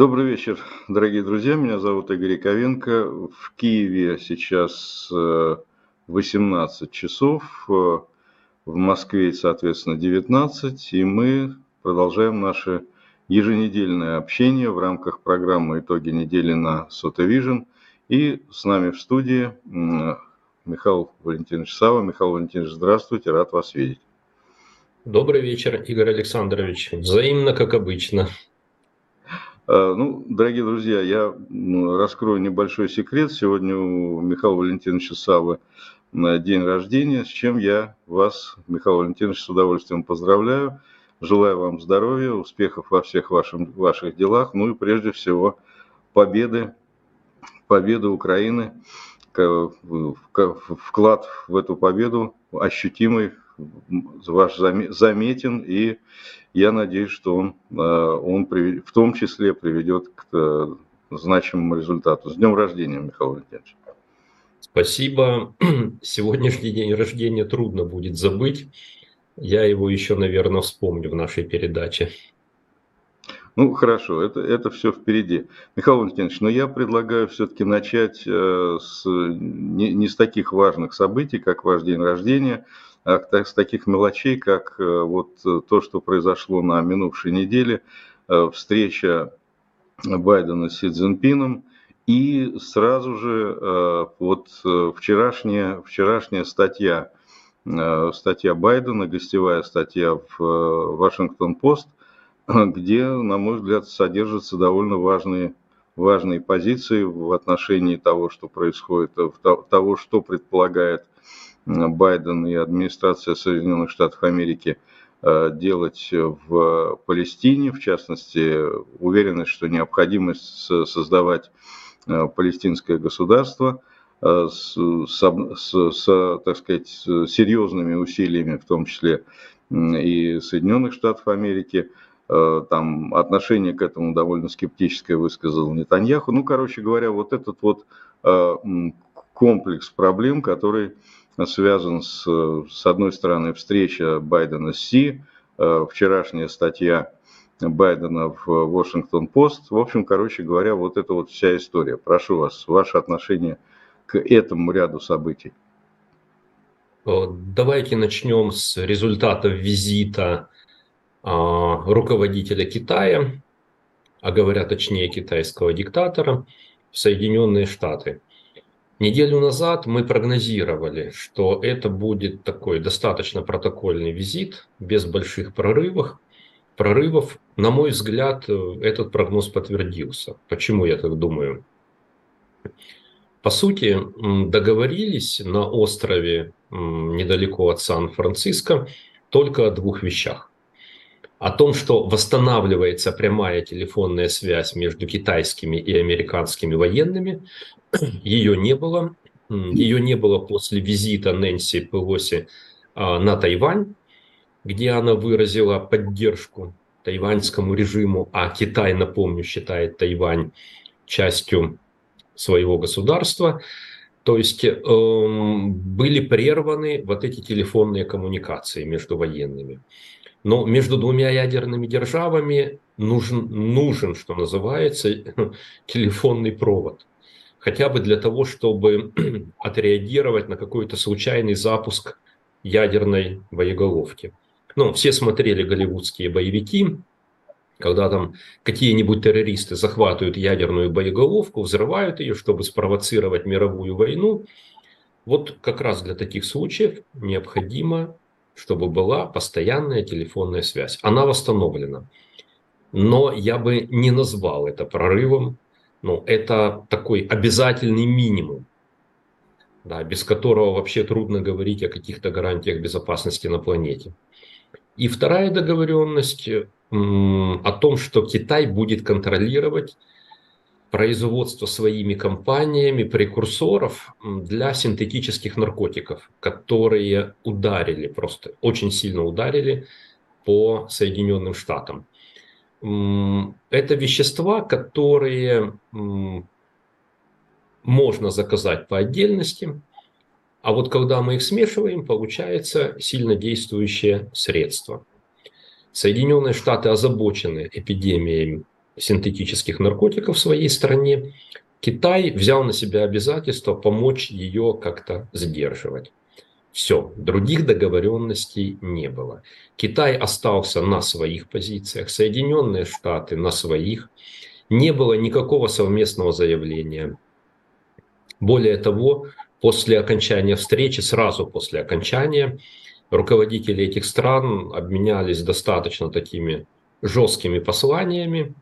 Добрый вечер, дорогие друзья. Меня зовут Игорь Яковенко. В Киеве сейчас 18 э, часов, э, в Москве, соответственно, 19, и мы продолжаем наше еженедельное общение в рамках программы «Итоги недели» на Сотовижн. И с нами в студии Михаил Валентинович Сава. Михаил Валентинович, здравствуйте, рад вас видеть. Добрый вечер, Игорь Александрович. Взаимно, как обычно. Э, ну, дорогие друзья, я раскрою небольшой секрет. Сегодня у Михаила Валентиновича Савы день рождения, с чем я вас, Михаил Валентинович, с удовольствием поздравляю. Желаю вам здоровья, успехов во всех ваших, ваших делах, ну и прежде всего победы, победы Украины, вклад в эту победу ощутимый, ваш заметен и я надеюсь, что он, э, он в том числе приведет к э, значимому результату. С днем рождения, Михаил Валентинович. Спасибо. Сегодняшний день рождения трудно будет забыть. Я его еще, наверное, вспомню в нашей передаче. Ну, хорошо, это, это все впереди. Михаил Валентинович, но я предлагаю все-таки начать э, с, не, не с таких важных событий, как ваш день рождения, с таких мелочей, как э, вот э, то, что произошло на минувшей неделе, э, встреча Байдена с Си Цзиньпином, и сразу же вот вчерашняя, вчерашняя статья, статья Байдена, гостевая статья в Вашингтон-Пост, где, на мой взгляд, содержатся довольно важные, важные позиции в отношении того, что происходит, того, что предполагает Байден и администрация Соединенных Штатов Америки э, делать в Палестине, в частности, уверенность, что необходимость создавать э, палестинское государство э, с, с, с, так сказать, серьезными усилиями, в том числе и Соединенных Штатов Америки, там отношение к этому довольно скептическое высказал Нетаньяху. Ну, короче говоря, вот этот вот комплекс проблем, который связан с, с одной стороны, встреча Байдена с Си, э, вчерашняя статья Байдена в Вашингтон-Пост. В общем, короче говоря, вот это вот вся история. Прошу вас, ваше отношение к этому ряду событий. Э, давайте начнем с результатов визита а, руководителя Китая, а говоря точнее китайского диктатора, в Соединенные Штаты. Неделю назад мы прогнозировали, что это будет такой достаточно протокольный визит, без больших прорывов. Прорывов, на мой взгляд, этот прогноз подтвердился. Почему я так думаю? По сути, договорились на острове недалеко от Сан-Франциско только о двух вещах. О том, что восстанавливается прямая телефонная связь между китайскими и американскими военными, ее не было. Ее не было после визита Нэнси Пелоси а, на Тайвань, где она выразила поддержку тайваньскому режиму, а Китай, напомню, считает Тайвань частью своего государства. То есть э, были прерваны вот эти телефонные коммуникации между военными. Но между двумя ядерными державами нужен, нужен что называется, телефонный провод хотя бы для того, чтобы отреагировать на какой-то случайный запуск ядерной боеголовки. Ну, все смотрели голливудские боевики, когда там какие-нибудь террористы захватывают ядерную боеголовку, взрывают ее, чтобы спровоцировать мировую войну. Вот как раз для таких случаев необходимо, чтобы была постоянная телефонная связь. Она восстановлена. Но я бы не назвал это прорывом ну, это такой обязательный минимум, да, без которого вообще трудно говорить о каких-то гарантиях безопасности на планете. И вторая договоренность о том, что Китай будет контролировать производство своими компаниями прекурсоров для синтетических наркотиков, которые ударили, просто очень сильно ударили по Соединенным Штатам это вещества, которые можно заказать по отдельности, а вот когда мы их смешиваем, получается сильно действующее средство. Соединенные Штаты озабочены эпидемией синтетических наркотиков в своей стране, Китай взял на себя обязательство помочь ее как-то сдерживать. Все, других договоренностей не было. Китай остался на своих позициях, Соединенные Штаты на своих. Не было никакого совместного заявления. Более того, после окончания встречи, сразу после окончания, руководители этих стран обменялись достаточно такими жесткими посланиями.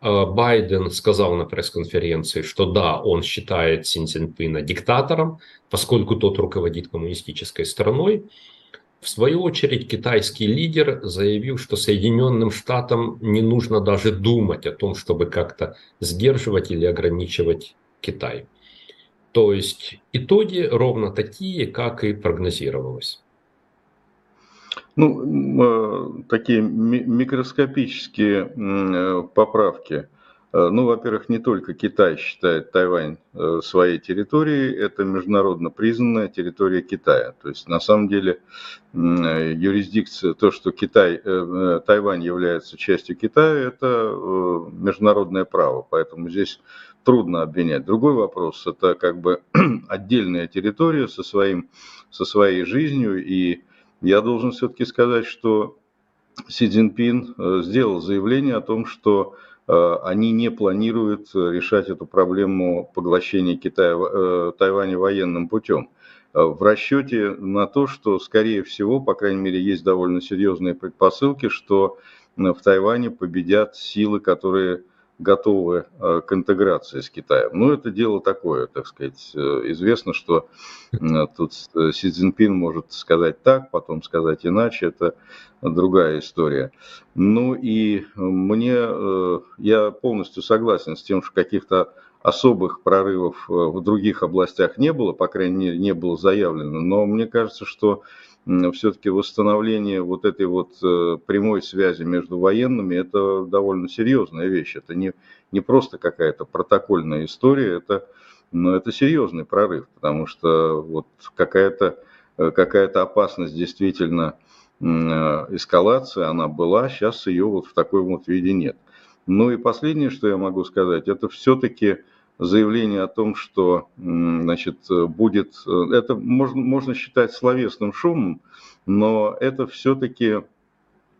А, Байден сказал на пресс-конференции, что да, он считает Син Цзиньпина диктатором, поскольку тот руководит коммунистической страной. В свою очередь китайский лидер заявил, что Соединенным Штатам не нужно даже думать о том, чтобы как-то сдерживать или ограничивать Китай. То есть итоги ровно такие, как и прогнозировалось. Ну, э, такие микроскопические э, поправки. Э, ну, во-первых, не только Китай считает Тайвань своей территорией, это международно признанная территория Китая. То есть, на самом деле, юрисдикция, то, что Китай, Тайвань является частью Китая, это международное право. Поэтому здесь трудно обвинять. Другой вопрос – это как бы отдельная территория со, своим, со своей жизнью и я должен все-таки сказать, что Си Цзиньпин э, сделал заявление о том, что э, они не планируют решать эту проблему поглощения Китая, э, Тайваня военным путем. В расчете на то, что, скорее всего, по крайней мере, есть довольно серьезные предпосылки, что в Тайване победят силы, которые готовы э, к интеграции с Китаем. Но это дело такое, так сказать. Э, известно, что э, тут Си Цзиньпин может сказать так, потом сказать иначе. Это другая история. Ну и мне, я полностью согласен с тем, что каких-то особых прорывов в других областях не было, по крайней мере, не было заявлено. Но мне кажется, что все-таки восстановление вот этой вот э, прямой связи между военными, это довольно серьезная вещь. Это не, не просто какая-то протокольная история, это, но это серьезный прорыв, потому что вот какая-то э, какая опасность действительно э, эскалации, она была, сейчас ее вот в такой вот виде нет. Ну и последнее, что я могу сказать, это все-таки заявление о том, что значит, будет, это можно, можно считать словесным шумом, но это все-таки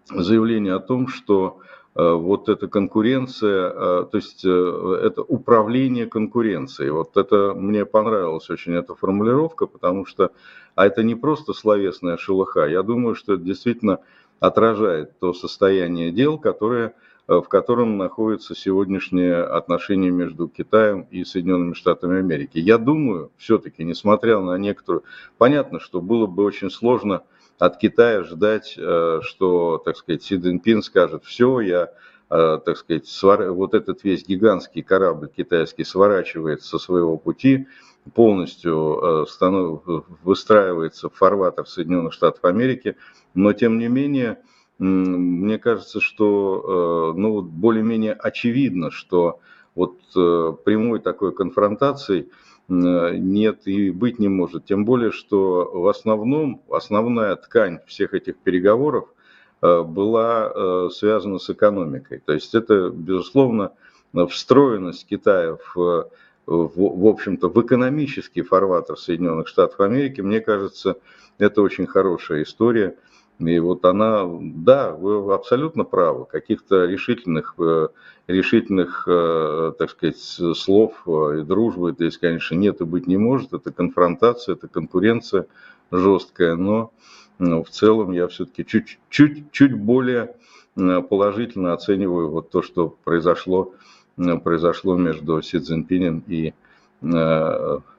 заявление о том, что э, вот эта конкуренция, э, то есть э, это управление конкуренцией. Вот это мне понравилась очень эта формулировка, потому что а это не просто словесная шелуха. Я думаю, что это действительно отражает то состояние дел, которое Э, в котором находится сегодняшнее отношение между Китаем и Соединенными Штатами Америки. Я думаю, все-таки, несмотря на некоторую... Понятно, что было бы очень сложно от Китая ждать, э, что, так сказать, Си Цзиньпин скажет, все, я, э, так сказать, свар... вот этот весь гигантский корабль китайский сворачивает со своего пути, полностью станов... выстраивается в фарватер Соединенных Штатов Америки, но тем не менее мне кажется, что э, ну, более-менее очевидно, что вот э, прямой такой конфронтации нет и быть не может. Тем более, что в основном, основная ткань всех этих переговоров э, была связана с экономикой. То есть это, безусловно, встроенность Китая в, в, в общем-то, в экономический фарватер Соединенных Штатов Америки, мне кажется, это очень хорошая история – и вот она, да, вы абсолютно правы, каких-то решительных, э, решительных, э, так сказать, слов э, и дружбы здесь, конечно, нет и быть не может. Это конфронтация, это конкуренция жесткая, но ну, в целом я все-таки чуть-чуть чуть более положительно оцениваю вот то, что произошло, произошло между Си Цзиньпинем и,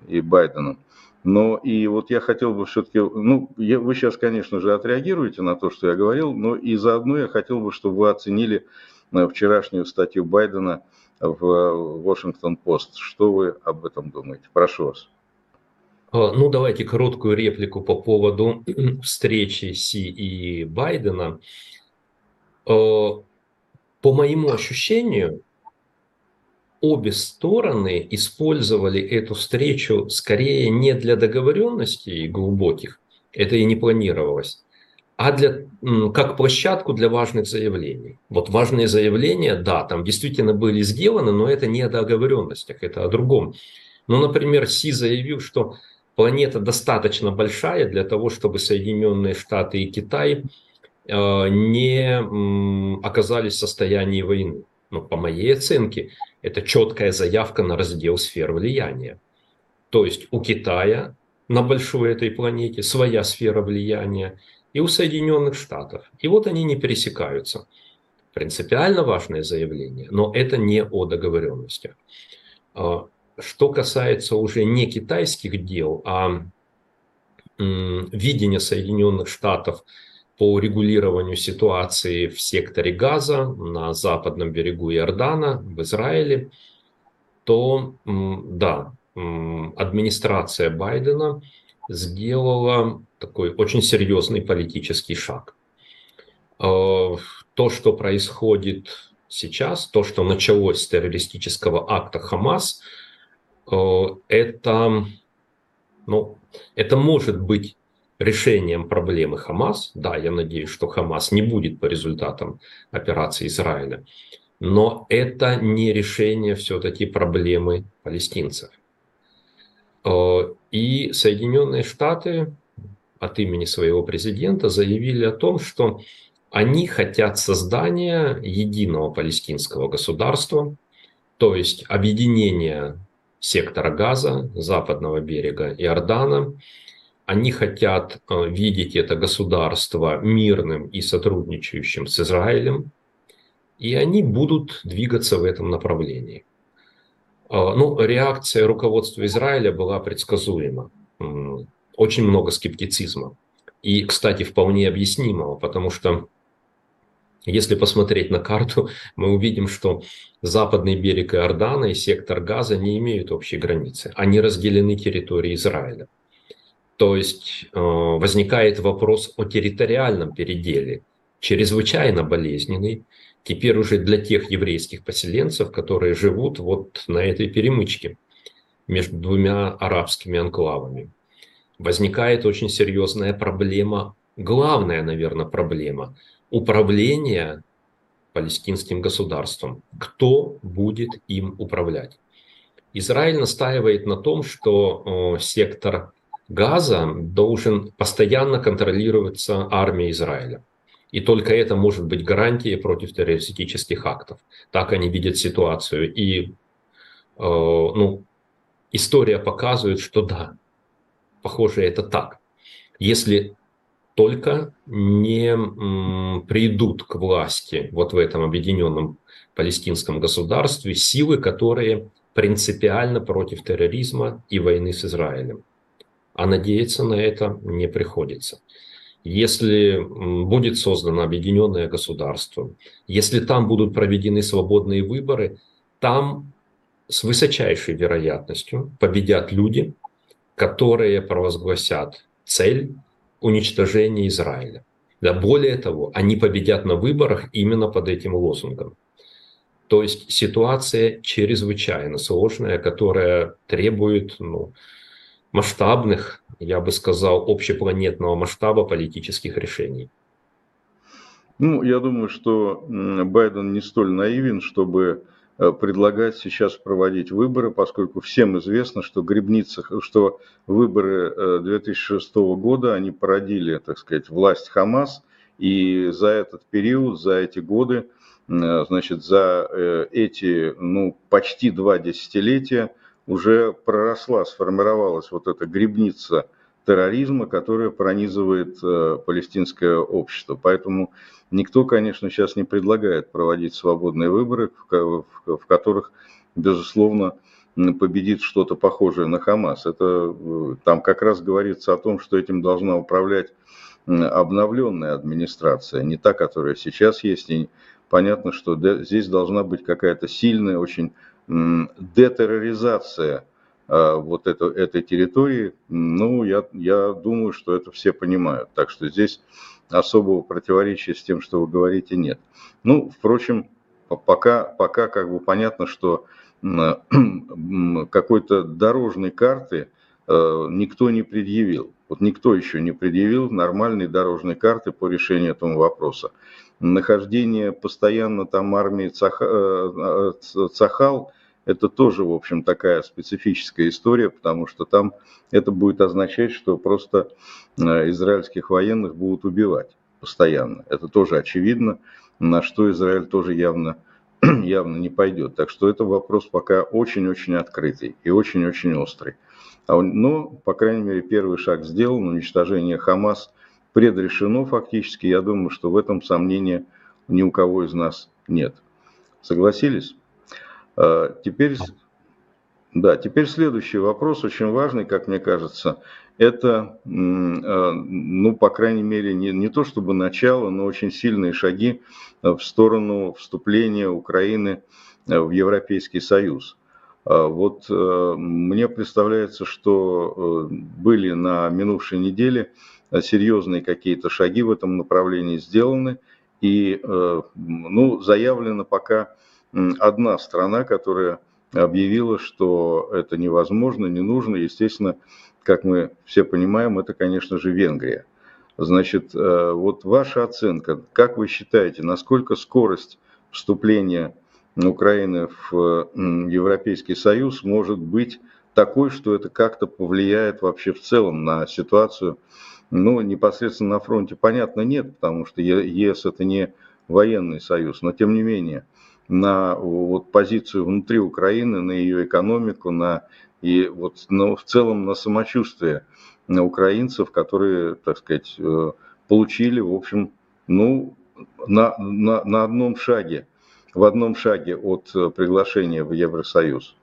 и Байденом. Но и вот я хотел бы все-таки, ну, я, вы сейчас, конечно же, отреагируете на то, что я говорил, но и заодно я хотел бы, чтобы вы оценили э, вчерашнюю статью Байдена в Washington-Post. Что вы об этом думаете? Прошу вас. А, ну, давайте короткую реплику по поводу встречи Си и Байдена. А, по моему ощущению, обе стороны использовали эту встречу скорее не для договоренностей глубоких, это и не планировалось, а для, как площадку для важных заявлений. Вот важные заявления, да, там действительно были сделаны, но это не о договоренностях, это о другом. Ну, например, Си заявил, что планета достаточно большая для того, чтобы Соединенные Штаты и Китай э, не оказались в состоянии войны. Но по моей оценке, это четкая заявка на раздел сфер влияния. То есть у Китая на большой этой планете своя сфера влияния, и у Соединенных Штатов. И вот они не пересекаются. Принципиально важное заявление, но это не о договоренностях. А, что касается уже не китайских дел, а видения Соединенных Штатов по регулированию ситуации в секторе Газа, на западном берегу Иордана, в Израиле, то да, администрация Байдена сделала такой очень серьезный политический шаг. Э, то, что происходит сейчас, то, что началось с террористического акта Хамас, э, это, ну, это может быть решением проблемы Хамас. Да, я надеюсь, что Хамас не будет по результатам операции Израиля. Но это не решение все-таки проблемы палестинцев. Э, и Соединенные Штаты от имени своего президента заявили о том, что они хотят создания единого палестинского государства, то есть объединения сектора Газа, западного берега Иордана. Они хотят э, видеть это государство мирным и сотрудничающим с Израилем, и они будут двигаться в этом направлении. Э, ну, реакция руководства Израиля была предсказуема очень много скептицизма. И, кстати, вполне объяснимого, потому что если посмотреть на карту, мы увидим, что западный берег Иордана и сектор Газа не имеют общей границы. Они разделены территорией Израиля. То есть э, возникает вопрос о территориальном переделе, чрезвычайно болезненный, теперь уже для тех еврейских поселенцев, которые живут вот на этой перемычке между двумя арабскими анклавами возникает очень серьезная проблема, главная, наверное, проблема управления палестинским государством. Кто будет им управлять? Израиль настаивает на том, что сектор Газа должен постоянно контролироваться армией Израиля. И только это может быть гарантией против террористических актов. Так они видят ситуацию. И ну, история показывает, что да, похоже, это так. Если только не придут к власти вот в этом объединенном палестинском государстве силы, которые принципиально против терроризма и войны с Израилем. А надеяться на это не приходится. Если будет создано объединенное государство, если там будут проведены свободные выборы, там с высочайшей вероятностью победят люди, которые провозгласят цель уничтожения Израиля. Да, более того, они победят на выборах именно под этим лозунгом. То есть ситуация чрезвычайно сложная, которая требует ну, масштабных, я бы сказал, общепланетного масштаба политических решений. Ну, я думаю, что Байден не столь наивен, чтобы Э, предлагать сейчас проводить выборы, поскольку всем известно, что грибница, что выборы 2006 э, года, они породили, так сказать, власть Хамас, и за этот период, за эти годы, э, значит, за эти, ну, почти два десятилетия уже проросла, сформировалась вот эта грибница терроризма, которая пронизывает палестинское общество. Поэтому Никто, конечно, сейчас не предлагает проводить свободные выборы, в которых, безусловно, победит что-то похожее на Хамас. Это э, там как раз говорится о том, что этим должна управлять обновленная администрация, не та, которая сейчас есть. И понятно, что здесь должна быть какая-то сильная, очень детерроризация а, вот это, этой территории. Ну, я, я думаю, что это все понимают. Так что здесь особого противоречия с тем, что вы говорите, нет. Ну, впрочем, пока, пока как бы понятно, что какой-то дорожной карты никто не предъявил. Вот никто еще не предъявил нормальной дорожной карты по решению этого вопроса. Нахождение постоянно там армии Цахал, это тоже, в общем, такая специфическая история, потому что там это будет означать, что просто израильских военных будут убивать постоянно. Это тоже очевидно, на что Израиль тоже явно, явно не пойдет. Так что это вопрос пока очень-очень открытый и очень-очень острый. А но, по крайней мере, первый шаг сделан, уничтожение Хамас предрешено фактически. Я думаю, что в этом сомнения ни у кого из нас нет. Согласились? А, теперь, да, теперь следующий вопрос, очень важный, как мне кажется это, э, ну, по крайней мере, не, не то чтобы начало, но очень сильные шаги э, в сторону вступления Украины в Европейский Союз. А вот мне представляется, что были на минувшей неделе серьезные какие-то шаги в этом направлении сделаны, и ну, заявлена пока одна страна, которая объявила, что это невозможно, не нужно. Естественно, как мы все понимаем, это, конечно же, Венгрия. Значит, э, вот ваша оценка, как вы считаете, насколько скорость вступления Украины в Европейский Союз может быть такой, что это как-то повлияет вообще в целом на ситуацию, ну, непосредственно на фронте, понятно, нет, потому что ЕС это не военный союз, но тем не менее, на вот, позицию внутри Украины, на ее экономику, на и вот ну, в целом на самочувствие украинцев, которые, так сказать, э, получили, в общем, ну, на, на, на одном шаге, в одном шаге от э, приглашения в Евросоюз.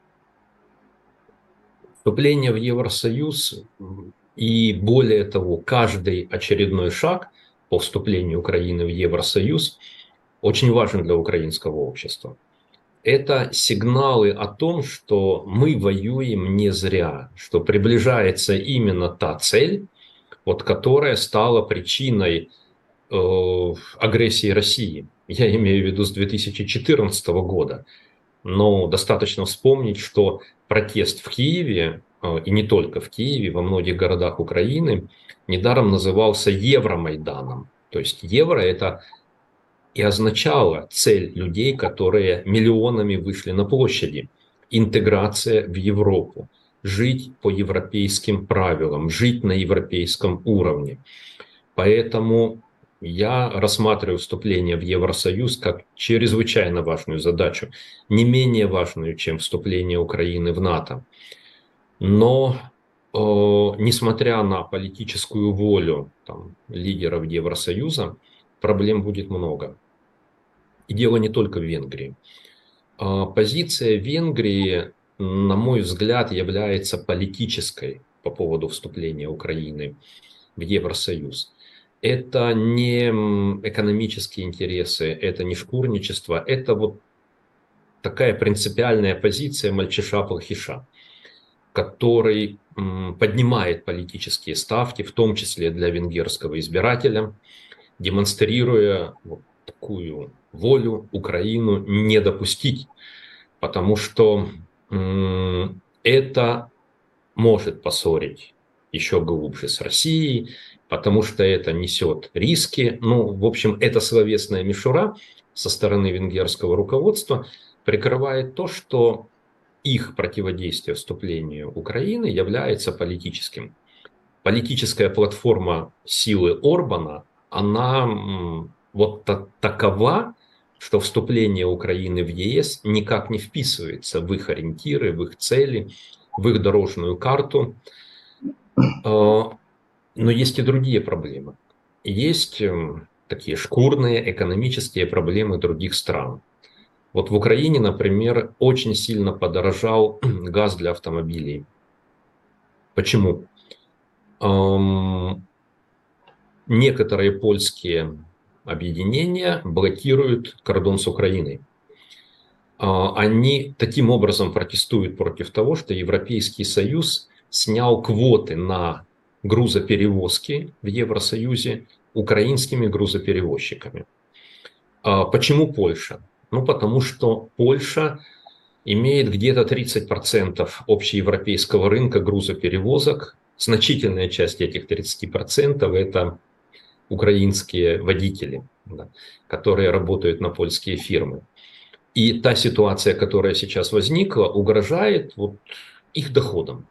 Вступление в Евросоюз и более того, каждый очередной шаг по вступлению Украины в Евросоюз очень важен для украинского общества это сигналы о том, что мы воюем не зря, что приближается именно та цель, вот которая стала причиной э, агрессии России. Я имею в виду с 2014 года. Но достаточно вспомнить, что протест в Киеве, э, и не только в Киеве, во многих городах Украины, недаром назывался Евромайданом. То есть евро – это и означала цель людей, которые миллионами вышли на площади. Интеграция в Европу, жить по европейским правилам, жить на европейском уровне. Поэтому я рассматриваю вступление в Евросоюз как чрезвычайно важную задачу, не менее важную, чем вступление Украины в НАТО. Но э, несмотря на политическую волю там, лидеров Евросоюза, проблем будет много. И дело не только в Венгрии. А, позиция Венгрии, на мой взгляд, является политической по поводу вступления Украины в Евросоюз. Это не экономические интересы, это не шкурничество, это вот такая принципиальная позиция мальчиша-плохиша, который поднимает политические ставки, в том числе для венгерского избирателя, демонстрируя вот такую волю Украину не допустить, потому что это может поссорить еще глубже с Россией, потому что это несет риски. Ну, в общем, эта словесная мишура со стороны венгерского руководства прикрывает то, что их противодействие вступлению Украины является политическим. Политическая платформа силы Орбана, она вот такова, что вступление Украины в ЕС никак не вписывается в их ориентиры, в их цели, в их дорожную карту. А, но есть и другие проблемы. Есть эм, такие шкурные экономические проблемы других стран. Вот в Украине, например, очень сильно подорожал газ для автомобилей. Почему? Некоторые польские объединения блокируют кордон с Украиной. А, они таким образом протестуют против того, что Европейский Союз снял квоты на грузоперевозки в Евросоюзе украинскими грузоперевозчиками. А, почему Польша? Ну, потому что Польша имеет где-то 30% общеевропейского рынка грузоперевозок. Значительная часть этих 30% это украинские водители, да, которые работают на польские фирмы. И та ситуация, которая сейчас возникла, угрожает вот их доходам.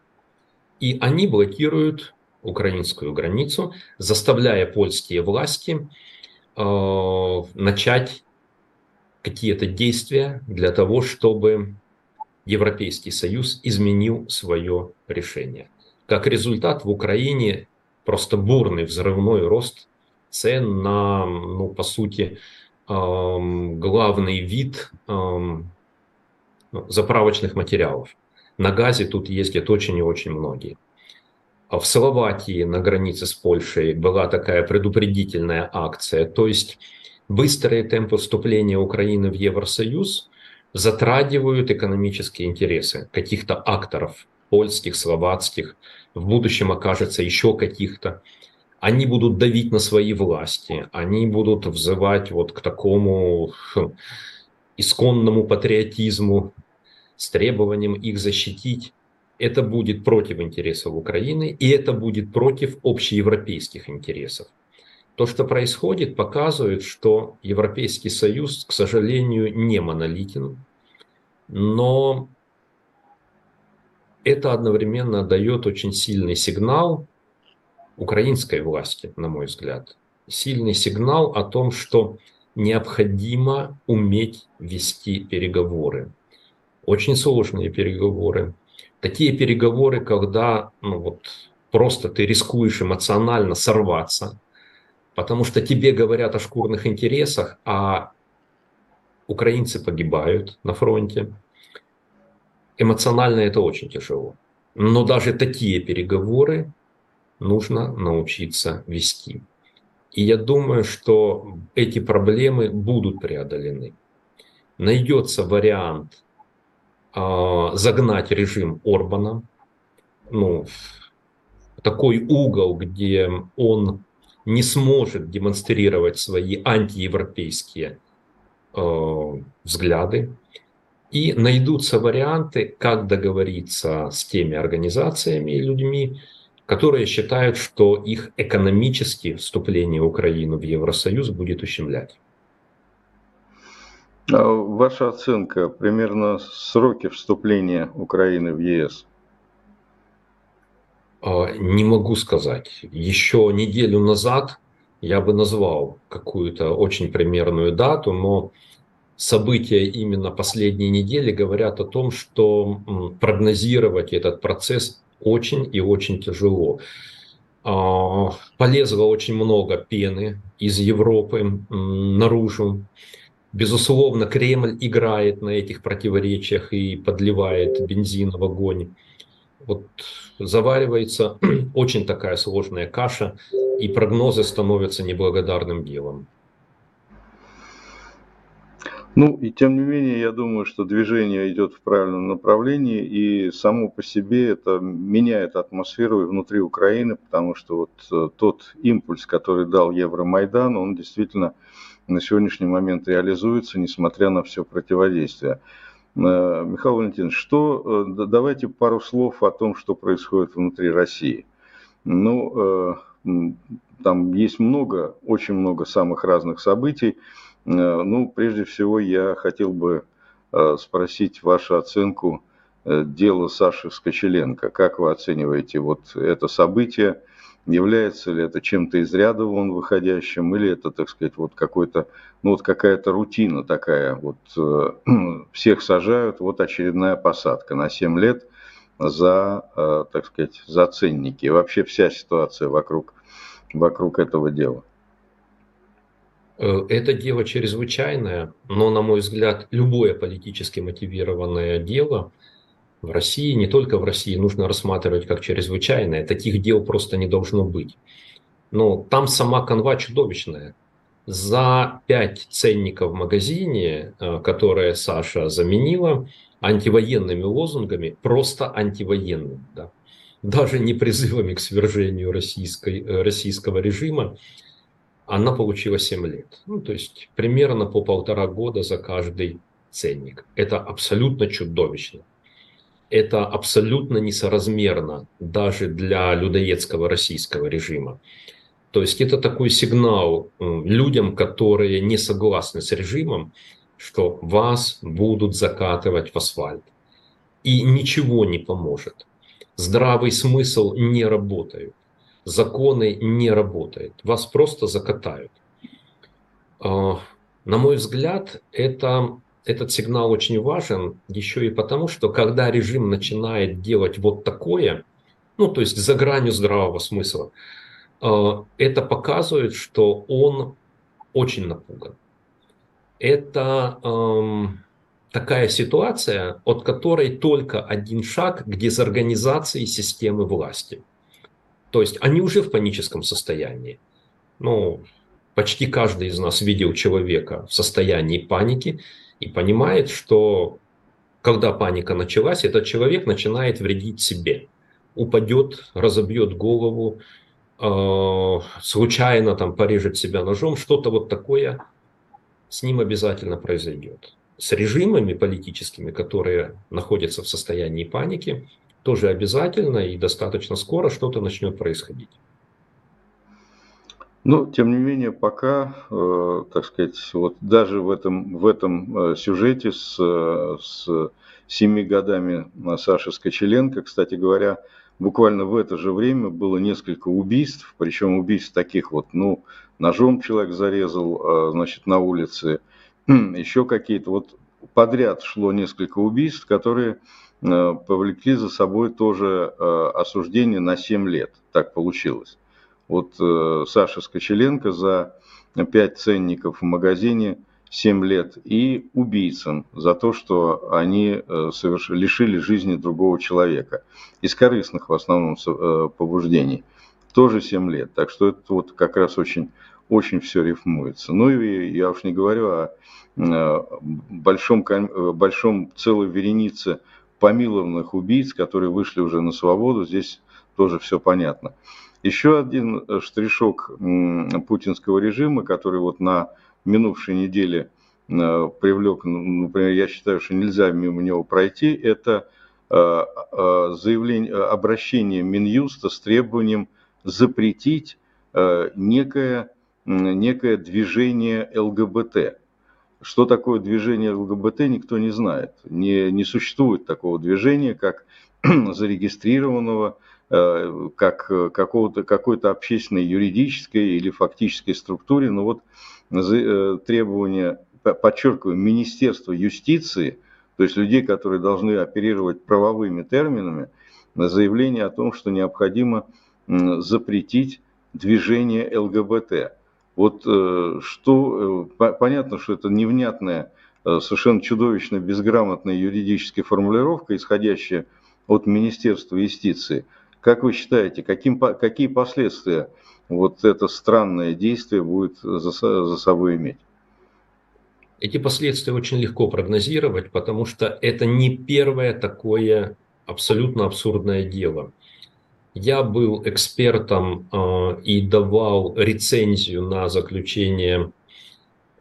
И они блокируют украинскую границу, заставляя польские власти э, начать какие-то действия для того, чтобы Европейский Союз изменил свое решение. Как результат, в Украине просто бурный взрывной рост цен на, ну, по сути, главный вид заправочных материалов. На газе тут ездят очень и очень многие. А в Словакии на границе с Польшей была такая предупредительная акция. То есть быстрые темпы вступления Украины в Евросоюз затрагивают экономические интересы каких-то акторов, польских, словацких, в будущем окажется еще каких-то. Они будут давить на свои власти, они будут взывать вот к такому хм, исконному патриотизму с требованием их защитить это будет против интересов Украины, и это будет против общеевропейских интересов. То, что происходит, показывает, что Европейский Союз, к сожалению, не монолитен, но это одновременно дает очень сильный сигнал украинской власти, на мой взгляд. Сильный сигнал о том, что необходимо уметь вести переговоры. Очень сложные переговоры, такие переговоры, когда ну, вот, просто ты рискуешь эмоционально сорваться, потому что тебе говорят о шкурных интересах, а украинцы погибают на фронте. Эмоционально это очень тяжело. Но даже такие переговоры нужно научиться вести. И я думаю, что эти проблемы будут преодолены. Найдется вариант а, загнать режим Орбана ну, в такой угол, где он не сможет демонстрировать свои антиевропейские э, взгляды. И найдутся варианты, как договориться с теми организациями и людьми, которые считают, что их экономически вступление Украины в Евросоюз будет ущемлять. А ваша оценка, примерно сроки вступления Украины в ЕС? А, не могу сказать. Еще неделю назад я бы назвал какую-то очень примерную дату, но события именно последней недели говорят о том, что прогнозировать этот процесс очень и очень тяжело. А, полезло очень много пены из Европы наружу. Безусловно, Кремль играет на этих противоречиях и подливает бензин в огонь. Вот заваривается очень такая сложная каша, и прогнозы становятся неблагодарным делом. Ну и тем не менее, я думаю, что движение идет в правильном направлении, и само по себе это меняет атмосферу внутри Украины, потому что вот э, тот импульс, который дал Евромайдан, он действительно на сегодняшний момент реализуется, несмотря на все противодействие. Э, Михаил Валентинович, что, э, давайте пару слов о том, что происходит внутри России. Ну, там есть много, очень много самых разных событий. Ну, прежде всего, я хотел бы спросить вашу оценку дела Саши Скочеленко. Как вы оцениваете вот это событие? является ли это чем-то из ряда вон выходящим, или это, так сказать, вот какой-то, ну вот какая-то рутина такая, вот э, всех сажают, вот очередная посадка на 7 лет за, э, так сказать, за ценники. И вообще вся ситуация вокруг, вокруг этого дела. Э, это дело чрезвычайное, но, на мой взгляд, любое политически мотивированное дело – в России, не только в России, нужно рассматривать как чрезвычайное. Таких дел просто не должно быть. Но там сама канва чудовищная. За пять ценников в магазине, э, которые Саша заменила, антивоенными лозунгами, просто антивоенными, да, даже не призывами к свержению российской, э, российского режима, она получила 7 лет. Ну, то есть примерно по полтора года за каждый ценник. Это абсолютно чудовищно. Это абсолютно несоразмерно даже для людоедского российского режима. То есть это такой сигнал людям, которые не согласны с режимом, что вас будут закатывать в асфальт. И ничего не поможет. Здравый смысл не работает. Законы не работают. Вас просто закатают. А, на мой взгляд, это, этот сигнал очень важен еще и потому, что когда режим начинает делать вот такое, ну то есть за гранью здравого смысла, а, это показывает, что он очень напуган. Это эм, такая ситуация, от которой только один шаг к дезорганизации системы власти. То есть они уже в паническом состоянии. Ну, почти каждый из нас видел человека в состоянии паники и понимает, что когда паника началась, этот человек начинает вредить себе. Упадет, разобьет голову, э, случайно там порежет себя ножом, что-то вот такое с ним обязательно произойдет. С режимами политическими, которые находятся в состоянии паники, тоже обязательно и достаточно скоро что-то начнет происходить. Но, тем не менее, пока, э, так сказать, вот даже в этом, в этом э, сюжете с, с семи годами Саши Скочеленко, кстати говоря, буквально в это же время было несколько убийств, причем убийств таких вот, ну, ножом человек зарезал, э, значит, на улице, еще какие-то, вот подряд шло несколько убийств, которые повлекли за собой тоже осуждение на 7 лет, так получилось вот э, Саша Скочеленко за 5 ценников в магазине 7 лет и убийцам за то, что они э, соверш... лишили жизни другого человека. Из корыстных в основном э, побуждений. Тоже 7 лет. Так что это вот как раз очень, очень все рифмуется. Ну и я уж не говорю о большом, большом целой веренице помилованных убийц, которые вышли уже на свободу. Здесь тоже все понятно. Еще один э, штришок путинского режима, который вот на минувшей неделе э, привлек, ну, например, я считаю, что нельзя мимо него пройти, это э, заявление, обращение Минюста с требованием запретить некое, некое движение ЛГБТ. Что такое движение ЛГБТ, никто не знает. Не, не существует такого движения, как зарегистрированного Э, как э, какого-то, какой-то общественной юридической или фактической структуре, но вот э, требования, подчеркиваю, Министерства юстиции, то есть людей, которые должны оперировать правовыми терминами, заявление о том, что необходимо запретить движение ЛГБТ. Вот что, понятно, что это невнятная, совершенно чудовищно безграмотная юридическая формулировка, исходящая от Министерства юстиции – как вы считаете, каким, какие последствия вот это странное действие будет за, за собой иметь? Эти последствия очень легко прогнозировать, потому что это не первое такое абсолютно абсурдное дело. Я был экспертом э, и давал рецензию на заключение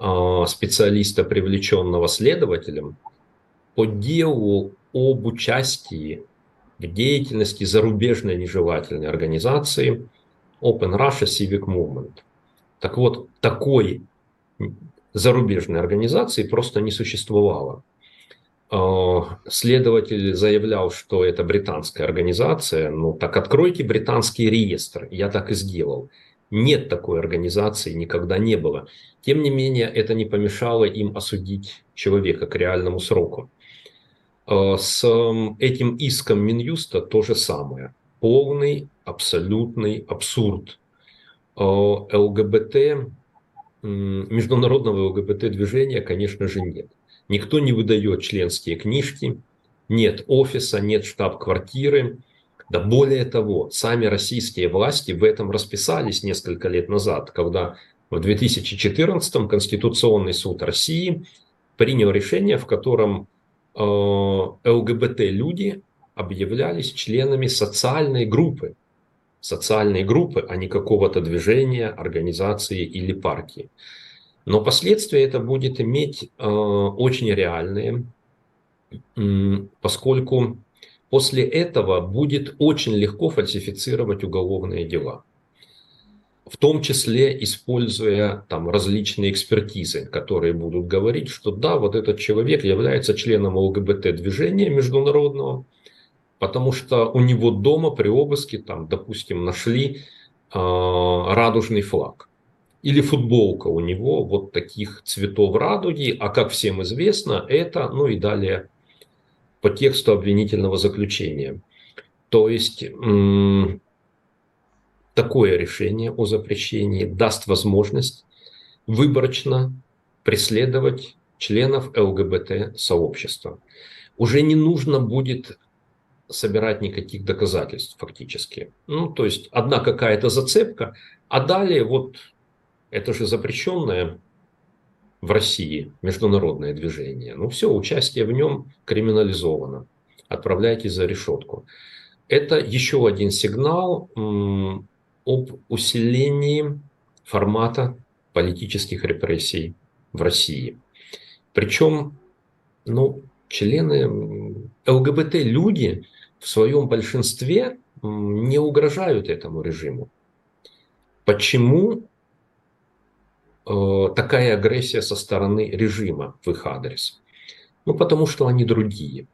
э, специалиста, привлеченного следователем, по делу об участии в деятельности зарубежной нежелательной организации Open Russia Civic Movement. Так вот, такой зарубежной организации просто не существовало. А, следователь заявлял, что это британская организация. Ну, так откройте британский реестр. Я так и сделал. Нет такой организации, никогда не было. Тем не менее, это не помешало им осудить человека к реальному сроку. Э, с этим иском Минюста то же самое. Полный, абсолютный абсурд. Э, ЛГБТ, международного ЛГБТ-движения, конечно же, нет. Никто не выдает членские книжки, нет офиса, нет штаб-квартиры. Да более того, сами российские власти в этом расписались несколько лет назад, когда в 2014 Конституционный суд России принял решение, в котором Э, ЛГБТ-люди объявлялись членами социальной группы. Социальной группы, а не какого-то движения, организации или партии. Но последствия это будет иметь э, очень реальные, поскольку после этого будет очень легко фальсифицировать уголовные дела. В том числе используя там различные экспертизы, которые будут говорить, что да, вот этот человек является членом ЛГБТ-движения международного, потому что у него дома при обыске, там, допустим, нашли э, радужный флаг. Или футболка у него вот таких цветов радуги, а как всем известно, это, ну и далее по тексту обвинительного заключения. То есть такое решение о запрещении даст возможность выборочно преследовать членов ЛГБТ-сообщества. Уже не нужно будет собирать никаких доказательств фактически. Ну, то есть одна какая-то зацепка, а далее вот это же запрещенное в России международное движение. Ну все, участие в нем криминализовано. Отправляйте за решетку. Это еще один сигнал об усилении формата политических репрессий в России. Причем, ну, члены ЛГБТ-люди в своем большинстве не угрожают этому режиму. Почему такая агрессия со стороны режима в их адрес? Ну, потому что они другие.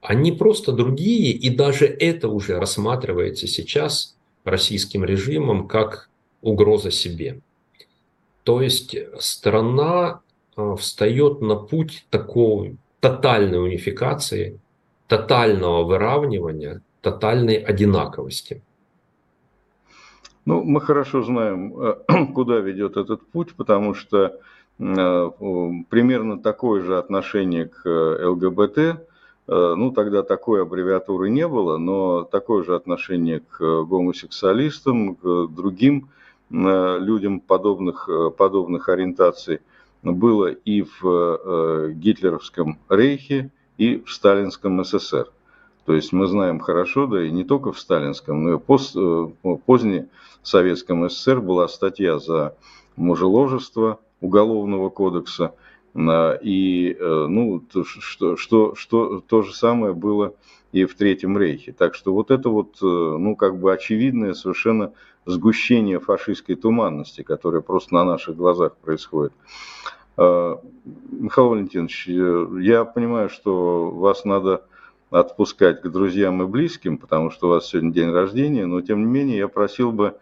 Они просто другие, и даже это уже рассматривается сейчас российским режимом как угроза себе. То есть страна э, встает на путь такой тотальной унификации, тотального выравнивания, тотальной одинаковости. Ну, мы хорошо знаем, э, куда ведет этот путь, потому что э, примерно такое же отношение к э, ЛГБТ, ну, тогда такой аббревиатуры не было, но такое же отношение к гомосексуалистам, к другим людям подобных, подобных ориентаций было и в гитлеровском рейхе, и в сталинском СССР. То есть мы знаем хорошо, да и не только в сталинском, но и пост, позднее Советском СССР была статья за мужеложество Уголовного кодекса, и э, ну, что, что, что то же самое было и в Третьем Рейхе. Так что вот это вот, э, ну, как бы очевидное совершенно сгущение фашистской туманности, которое просто на наших глазах происходит. Э, Михаил Валентинович, я понимаю, что вас надо отпускать к друзьям и близким, потому что у вас сегодня день рождения, но тем не менее я просил бы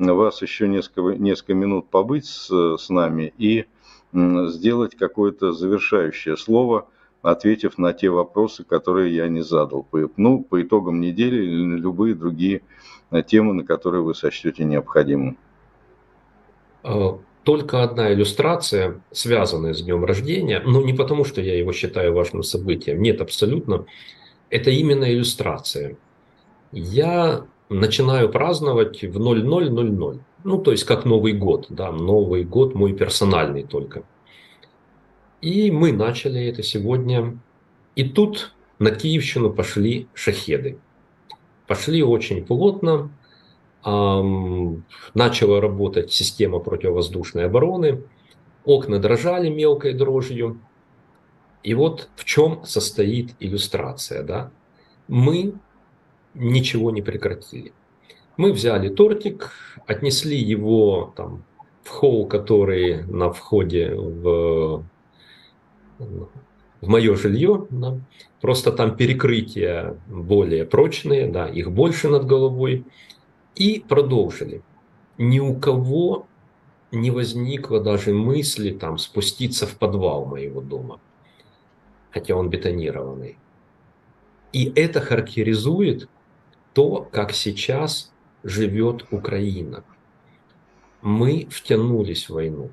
вас еще несколько, несколько минут побыть с, с нами и сделать какое-то завершающее слово, ответив на те вопросы, которые я не задал. По, ну, по итогам недели или на любые другие э, темы, на которые вы сочтете необходимым. Э, только одна иллюстрация, связанная с днем рождения, но не потому, что я его считаю важным событием, нет, абсолютно. Это именно иллюстрация. Я начинаю праздновать в 0000. Ну, то есть как Новый год, да, Новый год мой персональный только. И мы начали это сегодня. И тут на Киевщину пошли шахеды. Пошли очень плотно. Эм, начала работать система противовоздушной обороны. Окна дрожали мелкой дрожью. И вот в чем состоит иллюстрация. Да? Мы ничего не прекратили. Мы взяли тортик, отнесли его там, в холл, который на входе в, в мое жилье. Да. Просто там перекрытия более прочные, да, их больше над головой. И продолжили. Ни у кого не возникло даже мысли там спуститься в подвал моего дома, хотя он бетонированный. И это характеризует то, как сейчас живет Украина. Мы втянулись в войну.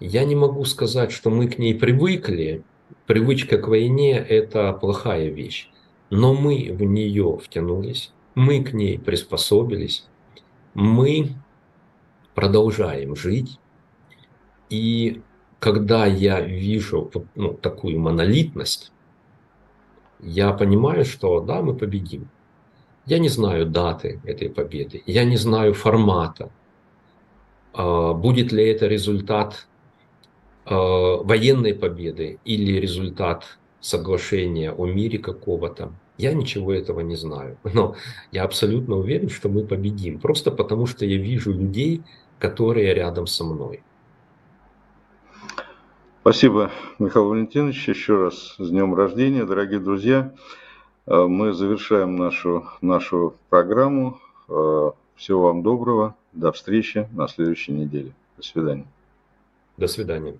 Я не могу сказать, что мы к ней привыкли. Привычка к войне – это плохая вещь. Но мы в нее втянулись, мы к ней приспособились, мы продолжаем жить. И когда я вижу ну, такую монолитность, я понимаю, что да, мы победим. Я не знаю даты этой победы, я не знаю формата. Будет ли это результат военной победы или результат соглашения о мире какого-то, я ничего этого не знаю. Но я абсолютно уверен, что мы победим. Просто потому, что я вижу людей, которые рядом со мной. Спасибо, Михаил Валентинович. Еще раз с днем рождения, дорогие друзья. Э, мы завершаем нашу, нашу программу. Э, всего вам доброго. До встречи на следующей неделе. До свидания. До свидания.